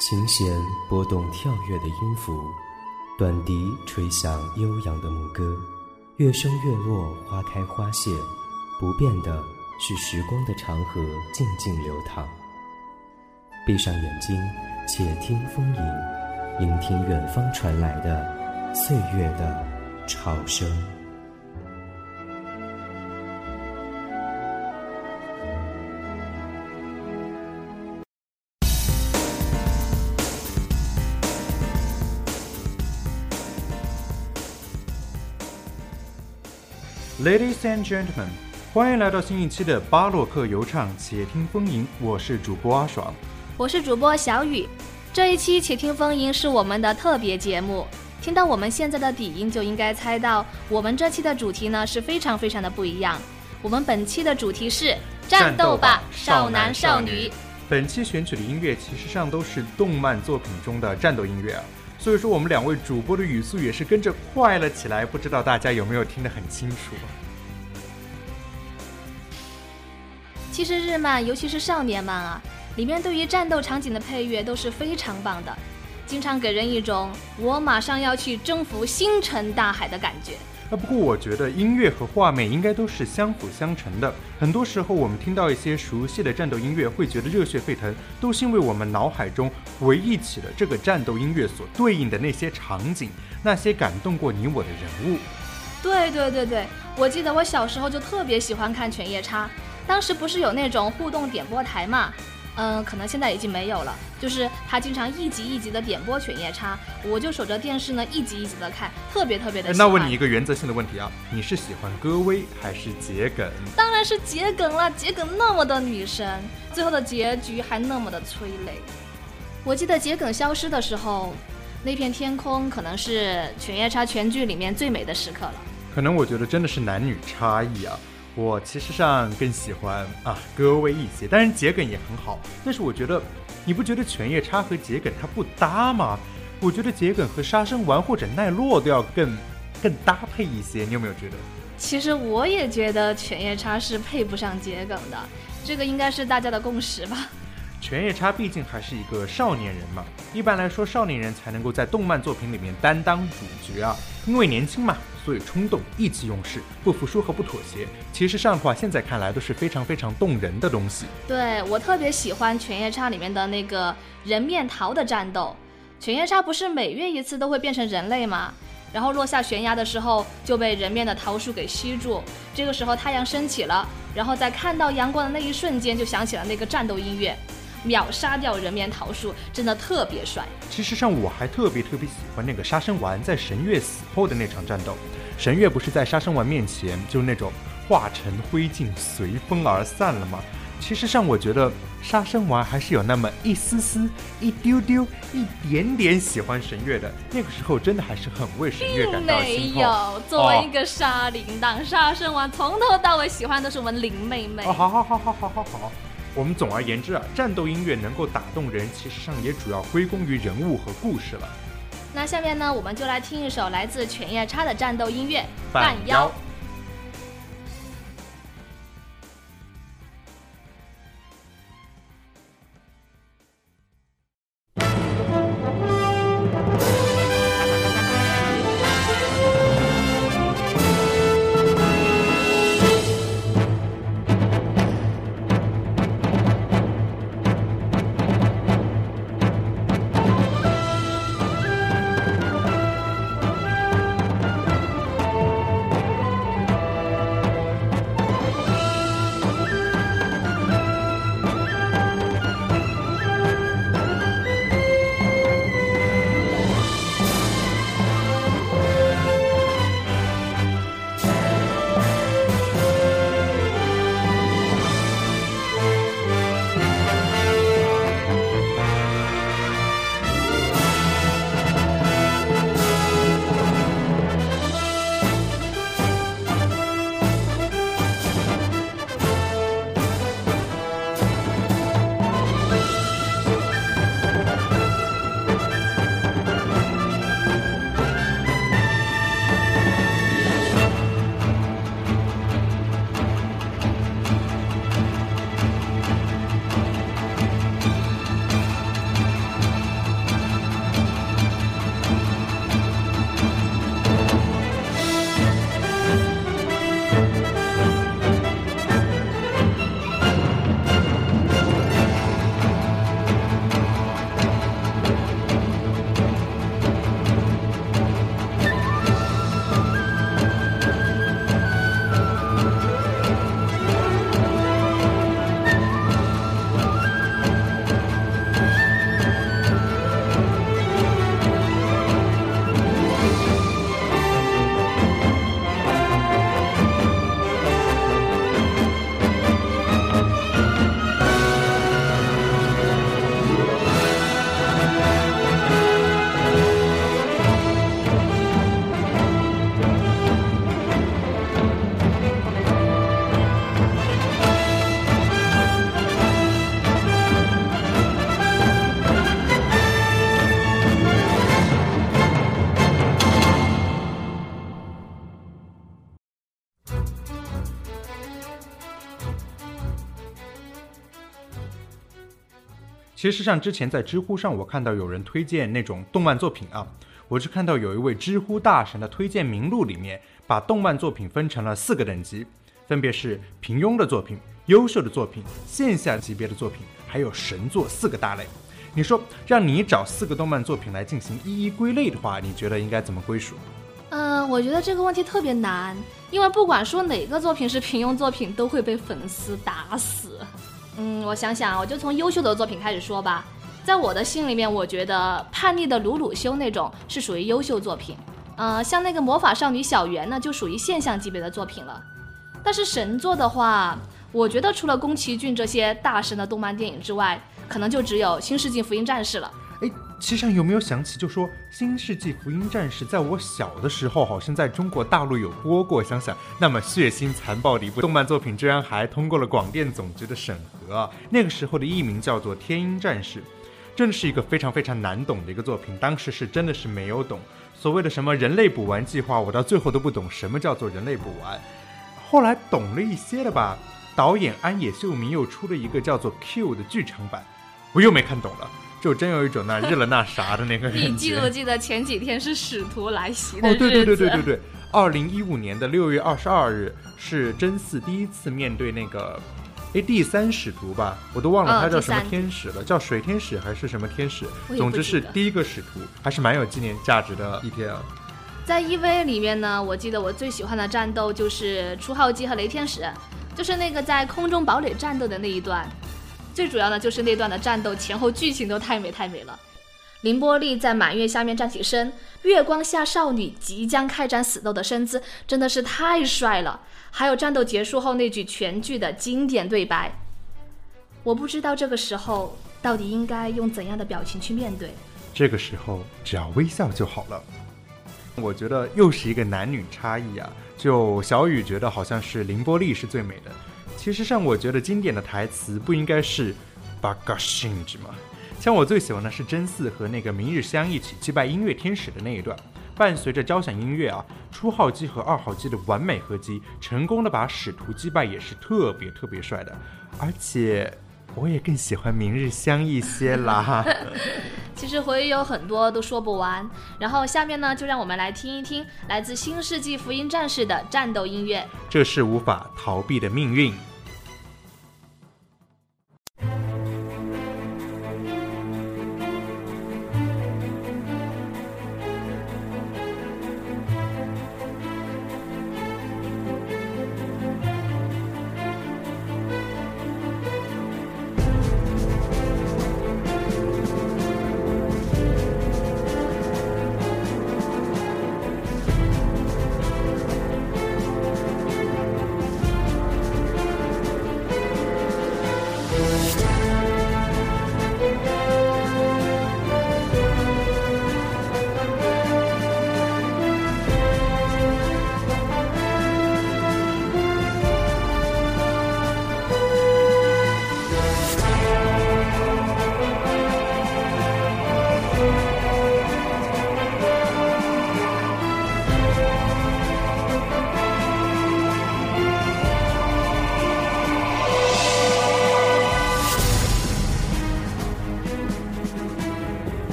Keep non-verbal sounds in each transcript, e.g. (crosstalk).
琴弦拨动跳跃的音符，短笛吹响悠扬的牧歌，月升月落，花开花谢，不变的是时光的长河静静流淌。闭上眼睛，且听风吟，聆听远方传来的岁月的潮声。Ladies and gentlemen，欢迎来到新一期的巴洛克游唱，且听风吟。我是主播阿爽，我是主播小雨。这一期且听风吟是我们的特别节目。听到我们现在的底音，就应该猜到我们这期的主题呢是非常非常的不一样。我们本期的主题是战斗吧，少男少女。本期选取的音乐其实上都是动漫作品中的战斗音乐啊。所以说，我们两位主播的语速也是跟着快了起来，不知道大家有没有听得很清楚？其实日漫，尤其是少年漫啊，里面对于战斗场景的配乐都是非常棒的，经常给人一种我马上要去征服星辰大海的感觉。啊，不过我觉得音乐和画面应该都是相辅相成的。很多时候，我们听到一些熟悉的战斗音乐，会觉得热血沸腾，都是因为我们脑海中回忆起了这个战斗音乐所对应的那些场景，那些感动过你我的人物。对对对对，我记得我小时候就特别喜欢看《犬夜叉》，当时不是有那种互动点播台嘛？嗯，可能现在已经没有了。就是他经常一集一集的点播《犬夜叉》，我就守着电视呢，一集一集的看，特别特别的。那问你一个原则性的问题啊，你是喜欢歌薇还是桔梗？当然是桔梗了，桔梗那么的女神，最后的结局还那么的催泪。我记得桔梗消失的时候，那片天空可能是《犬夜叉》全剧里面最美的时刻了。可能我觉得真的是男女差异啊。我其实上更喜欢啊歌薇一些，当然桔梗也很好。但是我觉得，你不觉得犬夜叉和桔梗它不搭吗？我觉得桔梗和杀生丸或者奈落都要更更搭配一些。你有没有觉得？其实我也觉得犬夜叉是配不上桔梗的，这个应该是大家的共识吧。犬夜叉毕竟还是一个少年人嘛，一般来说少年人才能够在动漫作品里面担当主角啊，因为年轻嘛。所以冲动、意气用事、不服输和不妥协，其实上的话，现在看来都是非常非常动人的东西。对我特别喜欢《犬夜叉》里面的那个人面桃的战斗。犬夜叉不是每月一次都会变成人类吗？然后落下悬崖的时候就被人面的桃树给吸住，这个时候太阳升起了，然后在看到阳光的那一瞬间就响起了那个战斗音乐。秒杀掉人面桃树，真的特别帅。其实上我还特别特别喜欢那个杀生丸在神月死后的那场战斗。神月不是在杀生丸面前就是那种化成灰烬随风而散了吗？其实上我觉得杀生丸还是有那么一丝丝、一丢丢、一点点喜欢神月的。那个时候真的还是很为神月感到心痛。没有，作为一个杀灵党，杀生丸从头到尾喜欢的是我们林妹妹。哦，好好好好好好好。我们总而言之啊，战斗音乐能够打动人，其实上也主要归功于人物和故事了。那下面呢，我们就来听一首来自犬夜叉的战斗音乐《半妖》。其实像之前在知乎上，我看到有人推荐那种动漫作品啊，我是看到有一位知乎大神的推荐名录里面，把动漫作品分成了四个等级，分别是平庸的作品、优秀的作品、线下级别的作品，还有神作四个大类。你说让你找四个动漫作品来进行一一归类的话，你觉得应该怎么归属？嗯，我觉得这个问题特别难，因为不管说哪个作品是平庸作品，都会被粉丝打死。嗯，我想想，我就从优秀的作品开始说吧。在我的心里面，我觉得叛逆的鲁鲁修那种是属于优秀作品。呃，像那个魔法少女小圆呢，就属于现象级别的作品了。但是神作的话，我觉得除了宫崎骏这些大神的动漫电影之外，可能就只有《新世纪福音战士》了。哎，其实有没有想起，就说《新世纪福音战士》在我小的时候，好像在中国大陆有播过。想想那么血腥残暴的一部动漫作品，居然还通过了广电总局的审核。那个时候的译名叫做《天鹰战士》，真的是一个非常非常难懂的一个作品。当时是真的是没有懂所谓的什么人类补完计划，我到最后都不懂什么叫做人类补完。后来懂了一些了吧？导演安野秀明又出了一个叫做《Q》的剧场版。我又没看懂了，就真有一种那日了那啥的那个 (laughs) 感觉。你记不记得前几天是使徒来袭的日子？哦，对对对对对对，二零一五年的六月二十二日是真嗣第一次面对那个，哎，第三使徒吧，我都忘了他叫什么天使了，叫水天使还是什么天使？总之是第一个使徒，还是蛮有纪念价值的一天啊。在 EV 里面呢，我记得我最喜欢的战斗就是初号机和雷天使，就是那个在空中堡垒战斗的那一段。最主要的就是那段的战斗前后剧情都太美太美了。凌波丽在满月下面站起身，月光下少女即将开展死斗的身姿真的是太帅了。还有战斗结束后那句全剧的经典对白，我不知道这个时候到底应该用怎样的表情去面对。这个时候只要微笑就好了。我觉得又是一个男女差异啊。就小雨觉得好像是凌波丽是最美的。其实上，我觉得经典的台词不应该是“八嘎星子”吗？像我最喜欢的是真嗣和那个明日香一起击败音乐天使的那一段，伴随着交响音乐啊，初号机和二号机的完美合击，成功的把使徒击败，也是特别特别帅的。而且，我也更喜欢明日香一些啦。(laughs) 其实回忆有很多都说不完，然后下面呢，就让我们来听一听来自《新世纪福音战士》的战斗音乐。这是无法逃避的命运。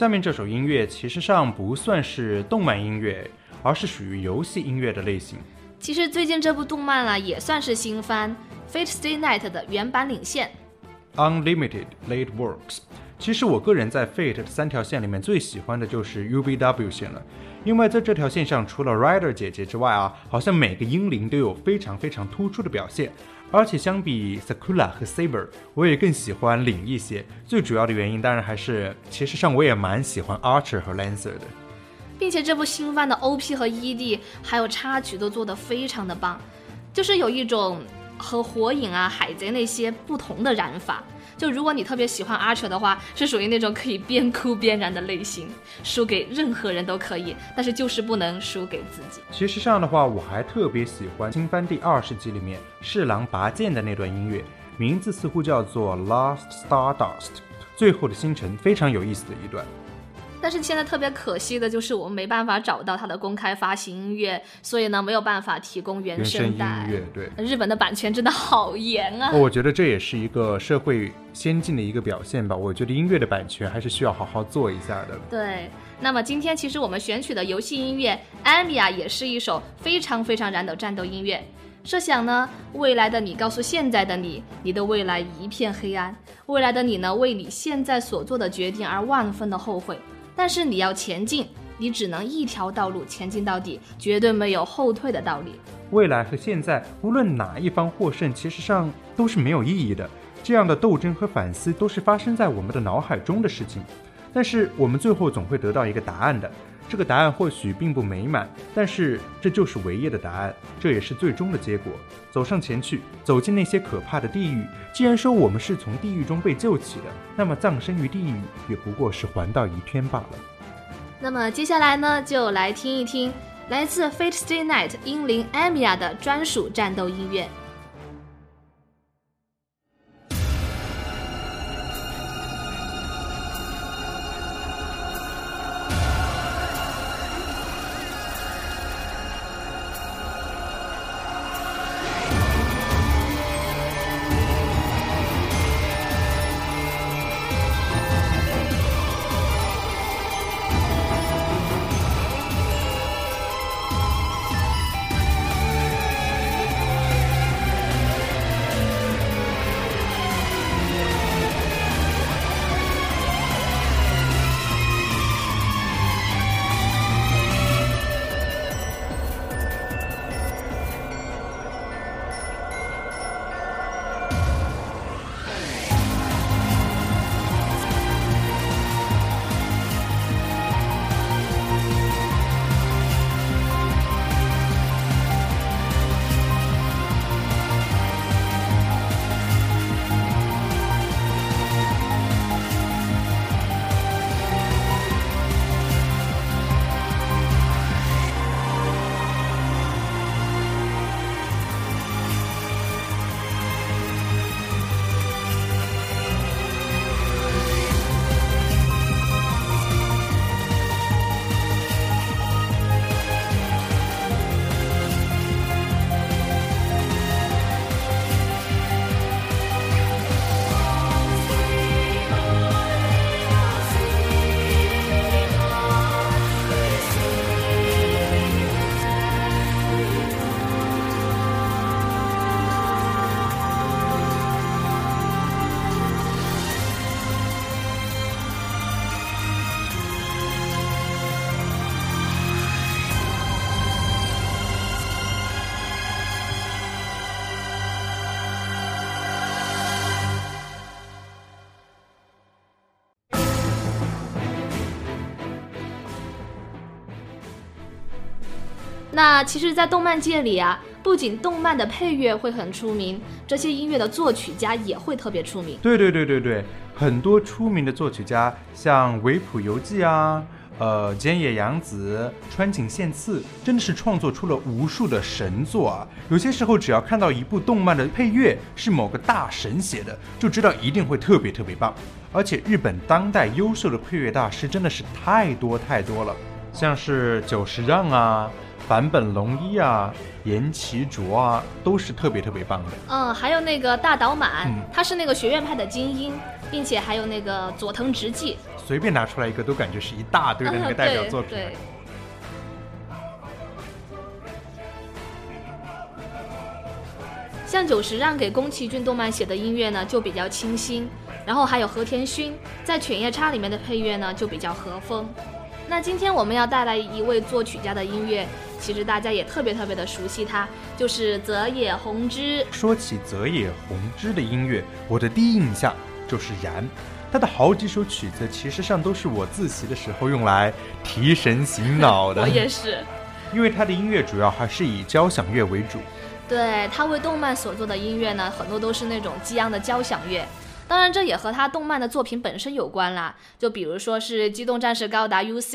下面这首音乐其实上不算是动漫音乐，而是属于游戏音乐的类型。其实最近这部动漫啊也算是新番《Fate Stay Night》的原版领线。Unlimited Late Works。其实我个人在 Fate 的三条线里面最喜欢的就是 UBW 线了，因为在这条线上除了 Rider 姐姐之外啊，好像每个英灵都有非常非常突出的表现。而且相比 Sakura 和 Saber，我也更喜欢领一些。最主要的原因当然还是，其实上我也蛮喜欢 Archer 和 Lancer 的，并且这部新番的 OP 和 ED 还有插曲都做得非常的棒，就是有一种和火影啊、海贼那些不同的染法。就如果你特别喜欢阿彻的话，是属于那种可以边哭边燃的类型，输给任何人都可以，但是就是不能输给自己。其实上的话，我还特别喜欢新番第二十集里面侍郎拔剑的那段音乐，名字似乎叫做 Last Stardust，最后的星辰，非常有意思的一段。但是现在特别可惜的就是我们没办法找到它的公开发行音乐，所以呢没有办法提供原声带。音乐对，日本的版权真的好严啊！我觉得这也是一个社会先进的一个表现吧。我觉得音乐的版权还是需要好好做一下的。对，那么今天其实我们选取的游戏音乐《安米亚》也是一首非常非常燃的战斗音乐。设想呢，未来的你告诉现在的你，你的未来一片黑暗。未来的你呢，为你现在所做的决定而万分的后悔。但是你要前进，你只能一条道路前进到底，绝对没有后退的道理。未来和现在，无论哪一方获胜，其实上都是没有意义的。这样的斗争和反思都是发生在我们的脑海中的事情。但是我们最后总会得到一个答案的。这个答案或许并不美满，但是这就是唯一的答案，这也是最终的结果。走上前去，走进那些可怕的地狱。既然说我们是从地狱中被救起的，那么葬身于地狱也不过是还道一天罢了。那么接下来呢，就来听一听来自 Fate Stay Night 英灵艾米亚的专属战斗音乐。那其实，在动漫界里啊，不仅动漫的配乐会很出名，这些音乐的作曲家也会特别出名。对对对对对，很多出名的作曲家，像维普游记啊，呃，菅野洋子、川井宪次，真的是创作出了无数的神作啊。有些时候，只要看到一部动漫的配乐是某个大神写的，就知道一定会特别特别棒。而且，日本当代优秀的配乐大师真的是太多太多了，像是久石让啊。坂本龙一啊，岩崎卓啊，都是特别特别棒的。嗯，还有那个大岛满，他是那个学院派的精英，并且还有那个佐藤直纪。随便拿出来一个都感觉是一大堆的那个代表作品。对。像久石让给宫崎骏动漫写的音乐呢，就比较清新，然后还有和田薰在《犬夜叉》里面的配乐呢，就比较和风。那今天我们要带来一位作曲家的音乐，其实大家也特别特别的熟悉，他就是泽野弘之。说起泽野弘之的音乐，我的第一印象就是《燃》，他的好几首曲子其实上都是我自习的时候用来提神醒脑的。(laughs) 我也是，因为他的音乐主要还是以交响乐为主。对他为动漫所做的音乐呢，很多都是那种激昂的交响乐。当然，这也和他动漫的作品本身有关啦。就比如说是《机动战士高达 UC》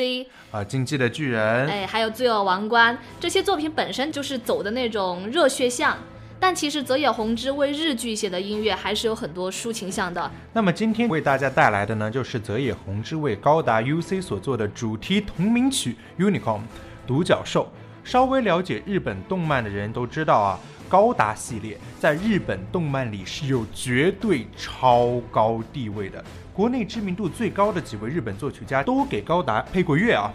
啊，《竞技的巨人》哎，还有《罪恶王冠》这些作品本身就是走的那种热血向。但其实泽野弘之为日剧写的音乐还是有很多抒情向的。那么今天为大家带来的呢，就是泽野弘之为高达 UC 所做的主题同名曲《Unicorn》独角兽。稍微了解日本动漫的人都知道啊，高达系列在日本动漫里是有绝对超高地位的。国内知名度最高的几位日本作曲家都给高达配过乐啊，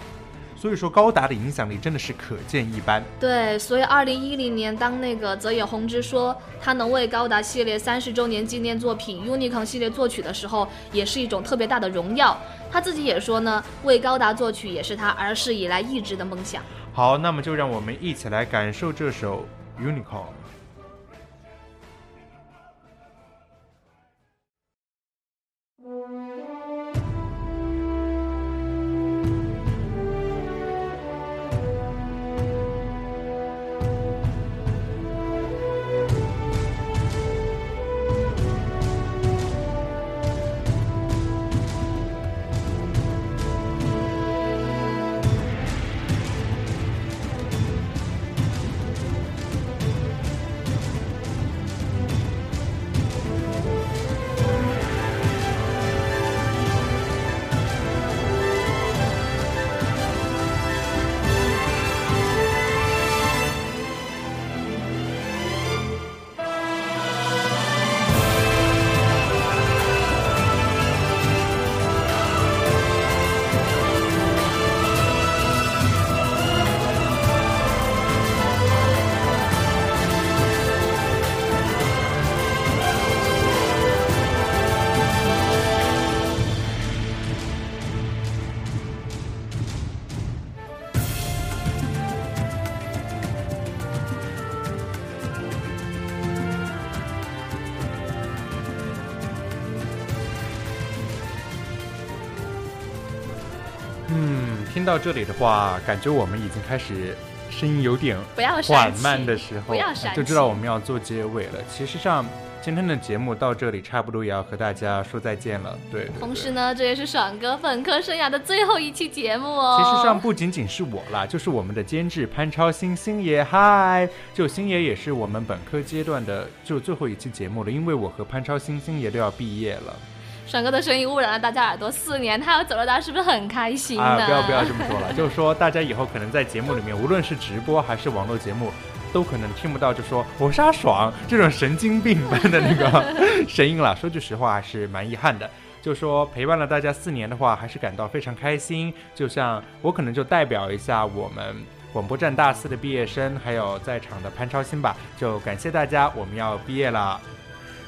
所以说高达的影响力真的是可见一斑。对，所以二零一零年当那个泽野弘之说他能为高达系列三十周年纪念作品 Unicorn 系列作曲的时候，也是一种特别大的荣耀。他自己也说呢，为高达作曲也是他儿时以来一直的梦想。好，那么就让我们一起来感受这首《Unicorn》。听到这里的话，感觉我们已经开始声音有点缓慢的时候，就知道我们要做结尾了。其实上，今天的节目到这里差不多也要和大家说再见了。对，同时呢，这也是爽哥本科生涯的最后一期节目哦。其实上不仅仅是我啦，就是我们的监制潘超星星爷，嗨，就星爷也是我们本科阶段的就最后一期节目了，因为我和潘超星星爷都要毕业了。爽哥的声音污染了大家耳朵四年，他要走了，大家是不是很开心？啊，不要不要这么说了，(laughs) 就是说大家以后可能在节目里面，无论是直播还是网络节目，都可能听不到就说我是阿爽这种神经病般的那个 (laughs) 声音了。说句实话，还是蛮遗憾的。就说陪伴了大家四年的话，还是感到非常开心。就像我可能就代表一下我们广播站大四的毕业生，还有在场的潘超新吧，就感谢大家，我们要毕业了。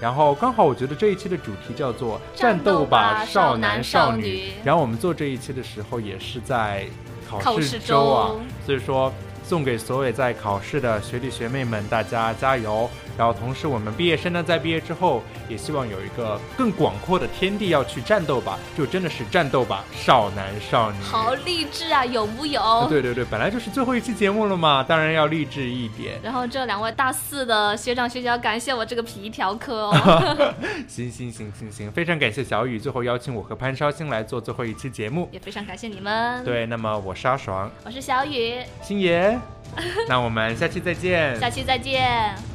然后刚好，我觉得这一期的主题叫做“战斗吧，少男少女”。然后我们做这一期的时候，也是在考试周啊，所以说送给所有在考试的学弟学妹们，大家加油！然后，同时我们毕业生呢，在毕业之后，也希望有一个更广阔的天地要去战斗吧，就真的是战斗吧，少男少女。好励志啊，有木有？对对对，本来就是最后一期节目了嘛，当然要励志一点。然后这两位大四的学长学姐，要感谢我这个皮条客哦。(laughs) (laughs) 行行行行行，非常感谢小雨最后邀请我和潘超星来做最后一期节目，也非常感谢你们。对，那么我是阿爽，我是小雨，星爷，(laughs) 那我们下期再见，下期再见。